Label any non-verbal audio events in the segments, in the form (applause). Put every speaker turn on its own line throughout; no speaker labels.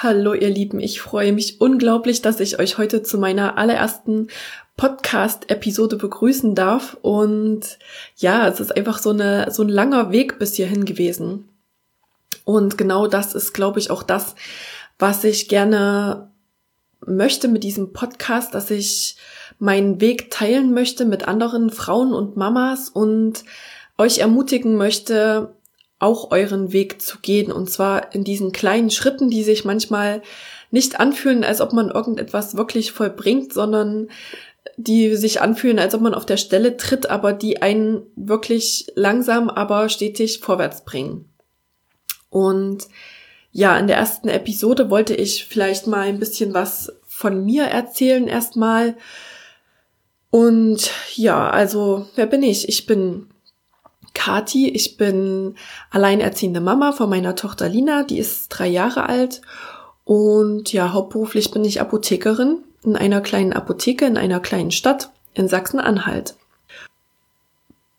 Hallo ihr Lieben, ich freue mich unglaublich, dass ich euch heute zu meiner allerersten Podcast-Episode begrüßen darf. Und ja, es ist einfach so, eine, so ein langer Weg bis hierhin gewesen. Und genau das ist, glaube ich, auch das, was ich gerne möchte mit diesem Podcast, dass ich meinen Weg teilen möchte mit anderen Frauen und Mamas und euch ermutigen möchte, auch euren Weg zu gehen. Und zwar in diesen kleinen Schritten, die sich manchmal nicht anfühlen, als ob man irgendetwas wirklich vollbringt, sondern die sich anfühlen, als ob man auf der Stelle tritt, aber die einen wirklich langsam, aber stetig vorwärts bringen. Und ja, in der ersten Episode wollte ich vielleicht mal ein bisschen was von mir erzählen erstmal. Und ja, also wer bin ich? Ich bin Kati. Ich bin alleinerziehende Mama von meiner Tochter Lina, die ist drei Jahre alt. Und ja, hauptberuflich bin ich Apothekerin in einer kleinen Apotheke in einer kleinen Stadt in Sachsen-Anhalt.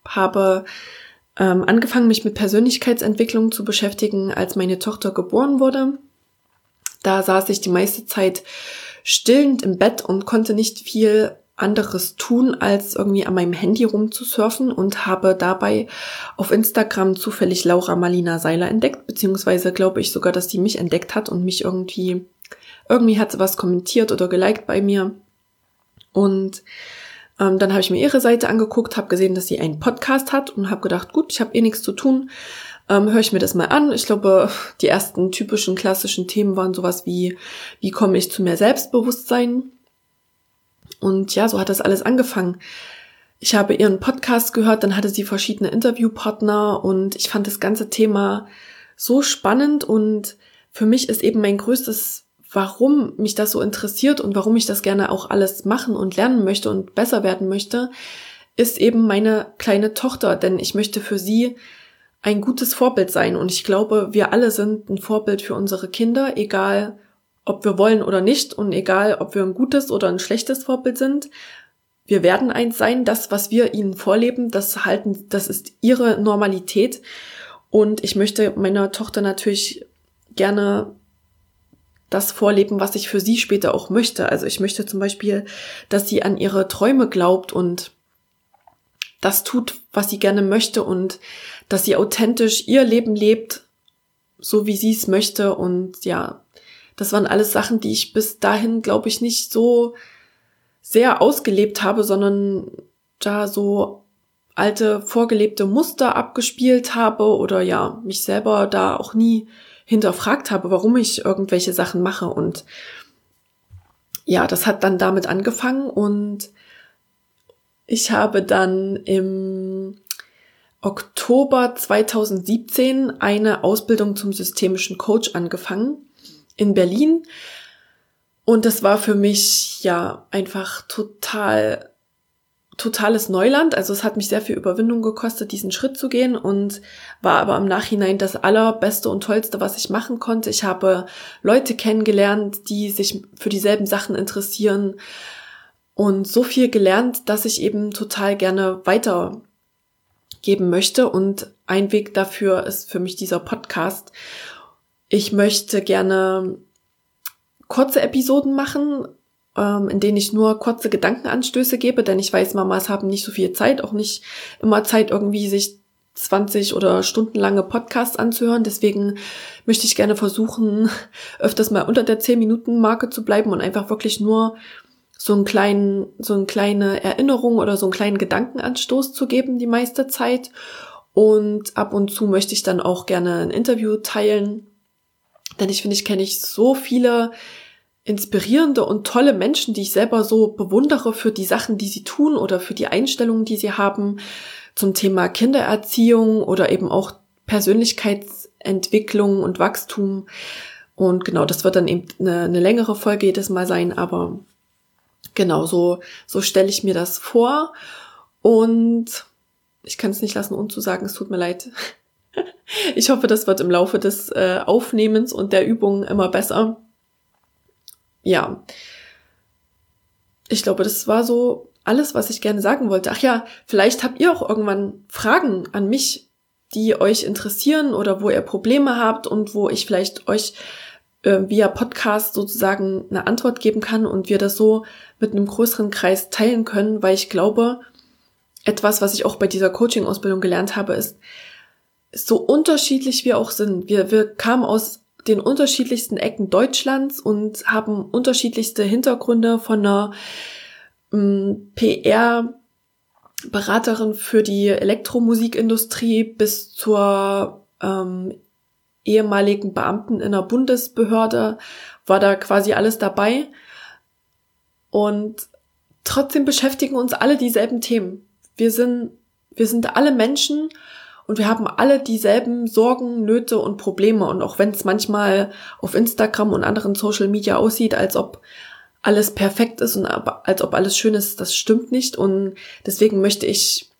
Habe ähm, angefangen, mich mit Persönlichkeitsentwicklung zu beschäftigen, als meine Tochter geboren wurde. Da saß ich die meiste Zeit stillend im Bett und konnte nicht viel anderes tun, als irgendwie an meinem Handy rumzusurfen und habe dabei auf Instagram zufällig Laura Marlina Seiler entdeckt, beziehungsweise glaube ich sogar, dass die mich entdeckt hat und mich irgendwie, irgendwie hat sie was kommentiert oder geliked bei mir. Und ähm, dann habe ich mir ihre Seite angeguckt, habe gesehen, dass sie einen Podcast hat und habe gedacht, gut, ich habe eh nichts zu tun, ähm, höre ich mir das mal an. Ich glaube, die ersten typischen klassischen Themen waren sowas wie, wie komme ich zu mehr Selbstbewusstsein? Und ja, so hat das alles angefangen. Ich habe ihren Podcast gehört, dann hatte sie verschiedene Interviewpartner und ich fand das ganze Thema so spannend und für mich ist eben mein größtes, warum mich das so interessiert und warum ich das gerne auch alles machen und lernen möchte und besser werden möchte, ist eben meine kleine Tochter, denn ich möchte für sie ein gutes Vorbild sein und ich glaube, wir alle sind ein Vorbild für unsere Kinder, egal ob wir wollen oder nicht und egal, ob wir ein gutes oder ein schlechtes Vorbild sind, wir werden eins sein. Das, was wir ihnen vorleben, das halten, das ist ihre Normalität. Und ich möchte meiner Tochter natürlich gerne das vorleben, was ich für sie später auch möchte. Also ich möchte zum Beispiel, dass sie an ihre Träume glaubt und das tut, was sie gerne möchte und dass sie authentisch ihr Leben lebt, so wie sie es möchte und ja, das waren alles Sachen, die ich bis dahin, glaube ich, nicht so sehr ausgelebt habe, sondern da so alte vorgelebte Muster abgespielt habe oder ja, mich selber da auch nie hinterfragt habe, warum ich irgendwelche Sachen mache. Und ja, das hat dann damit angefangen und ich habe dann im Oktober 2017 eine Ausbildung zum systemischen Coach angefangen in Berlin. Und das war für mich ja einfach total, totales Neuland. Also es hat mich sehr viel Überwindung gekostet, diesen Schritt zu gehen und war aber im Nachhinein das allerbeste und tollste, was ich machen konnte. Ich habe Leute kennengelernt, die sich für dieselben Sachen interessieren und so viel gelernt, dass ich eben total gerne weitergeben möchte. Und ein Weg dafür ist für mich dieser Podcast. Ich möchte gerne kurze Episoden machen, ähm, in denen ich nur kurze Gedankenanstöße gebe, denn ich weiß, Mamas haben nicht so viel Zeit, auch nicht immer Zeit, irgendwie sich 20 oder stundenlange Podcasts anzuhören. Deswegen möchte ich gerne versuchen, (laughs) öfters mal unter der 10-Minuten-Marke zu bleiben und einfach wirklich nur so einen kleinen, so eine kleine Erinnerung oder so einen kleinen Gedankenanstoß zu geben die meiste Zeit. Und ab und zu möchte ich dann auch gerne ein Interview teilen denn ich finde, ich kenne ich so viele inspirierende und tolle Menschen, die ich selber so bewundere für die Sachen, die sie tun oder für die Einstellungen, die sie haben zum Thema Kindererziehung oder eben auch Persönlichkeits Entwicklung und Wachstum. Und genau, das wird dann eben eine, eine längere Folge jedes Mal sein, aber genau so, so stelle ich mir das vor. Und ich kann es nicht lassen, unzusagen, es tut mir leid. Ich hoffe, das wird im Laufe des äh, Aufnehmens und der Übungen immer besser. Ja. Ich glaube, das war so alles, was ich gerne sagen wollte. Ach ja, vielleicht habt ihr auch irgendwann Fragen an mich, die euch interessieren oder wo ihr Probleme habt und wo ich vielleicht euch äh, via Podcast sozusagen eine Antwort geben kann und wir das so mit einem größeren Kreis teilen können, weil ich glaube, etwas, was ich auch bei dieser Coaching-Ausbildung gelernt habe, ist, so unterschiedlich wir auch sind. Wir, wir kamen aus den unterschiedlichsten Ecken Deutschlands und haben unterschiedlichste Hintergründe von einer ähm, PR Beraterin für die Elektromusikindustrie bis zur ähm, ehemaligen Beamten in der Bundesbehörde war da quasi alles dabei. Und trotzdem beschäftigen uns alle dieselben Themen. Wir sind, wir sind alle Menschen und wir haben alle dieselben Sorgen, Nöte und Probleme. Und auch wenn es manchmal auf Instagram und anderen Social Media aussieht, als ob alles perfekt ist und als ob alles schön ist, das stimmt nicht. Und deswegen möchte ich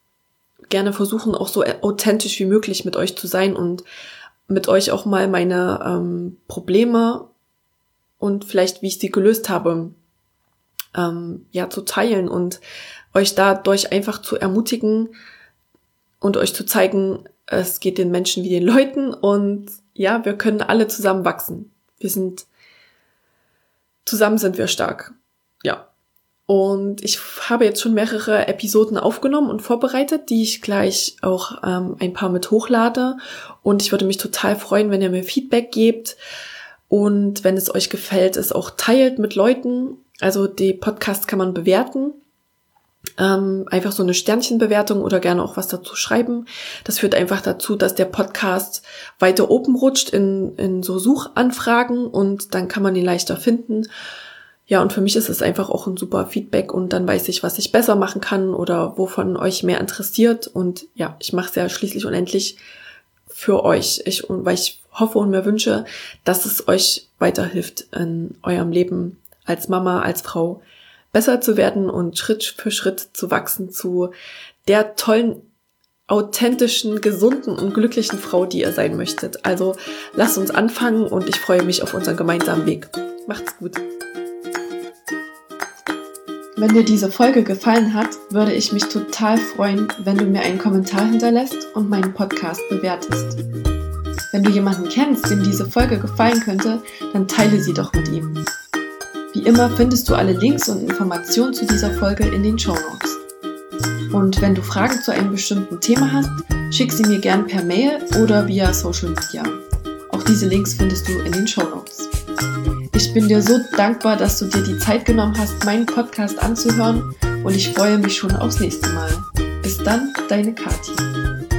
gerne versuchen, auch so authentisch wie möglich mit euch zu sein und mit euch auch mal meine ähm, Probleme und vielleicht, wie ich sie gelöst habe, ähm, ja, zu teilen und euch dadurch einfach zu ermutigen, und euch zu zeigen, es geht den Menschen wie den Leuten und ja, wir können alle zusammen wachsen. Wir sind, zusammen sind wir stark. Ja. Und ich habe jetzt schon mehrere Episoden aufgenommen und vorbereitet, die ich gleich auch ähm, ein paar mit hochlade. Und ich würde mich total freuen, wenn ihr mir Feedback gebt. Und wenn es euch gefällt, es auch teilt mit Leuten. Also die Podcasts kann man bewerten ähm, einfach so eine Sternchenbewertung oder gerne auch was dazu schreiben. Das führt einfach dazu, dass der Podcast weiter oben rutscht in, in so Suchanfragen und dann kann man ihn leichter finden. Ja, und für mich ist es einfach auch ein super Feedback und dann weiß ich, was ich besser machen kann oder wovon euch mehr interessiert. Und ja, ich mache es ja schließlich unendlich für euch. Ich, weil ich hoffe und mir wünsche, dass es euch weiterhilft in eurem Leben als Mama, als Frau, besser zu werden und Schritt für Schritt zu wachsen zu der tollen, authentischen, gesunden und glücklichen Frau, die ihr sein möchtet. Also lasst uns anfangen und ich freue mich auf unseren gemeinsamen Weg. Macht's gut. Wenn dir diese Folge gefallen hat, würde ich mich total freuen, wenn du mir einen Kommentar hinterlässt und meinen Podcast bewertest. Wenn du jemanden kennst, dem diese Folge gefallen könnte, dann teile sie doch mit ihm. Wie immer findest du alle Links und Informationen zu dieser Folge in den Show Notes. Und wenn du Fragen zu einem bestimmten Thema hast, schick sie mir gern per Mail oder via Social Media. Auch diese Links findest du in den Show Notes. Ich bin dir so dankbar, dass du dir die Zeit genommen hast, meinen Podcast anzuhören und ich freue mich schon aufs nächste Mal. Bis dann, deine Kathi.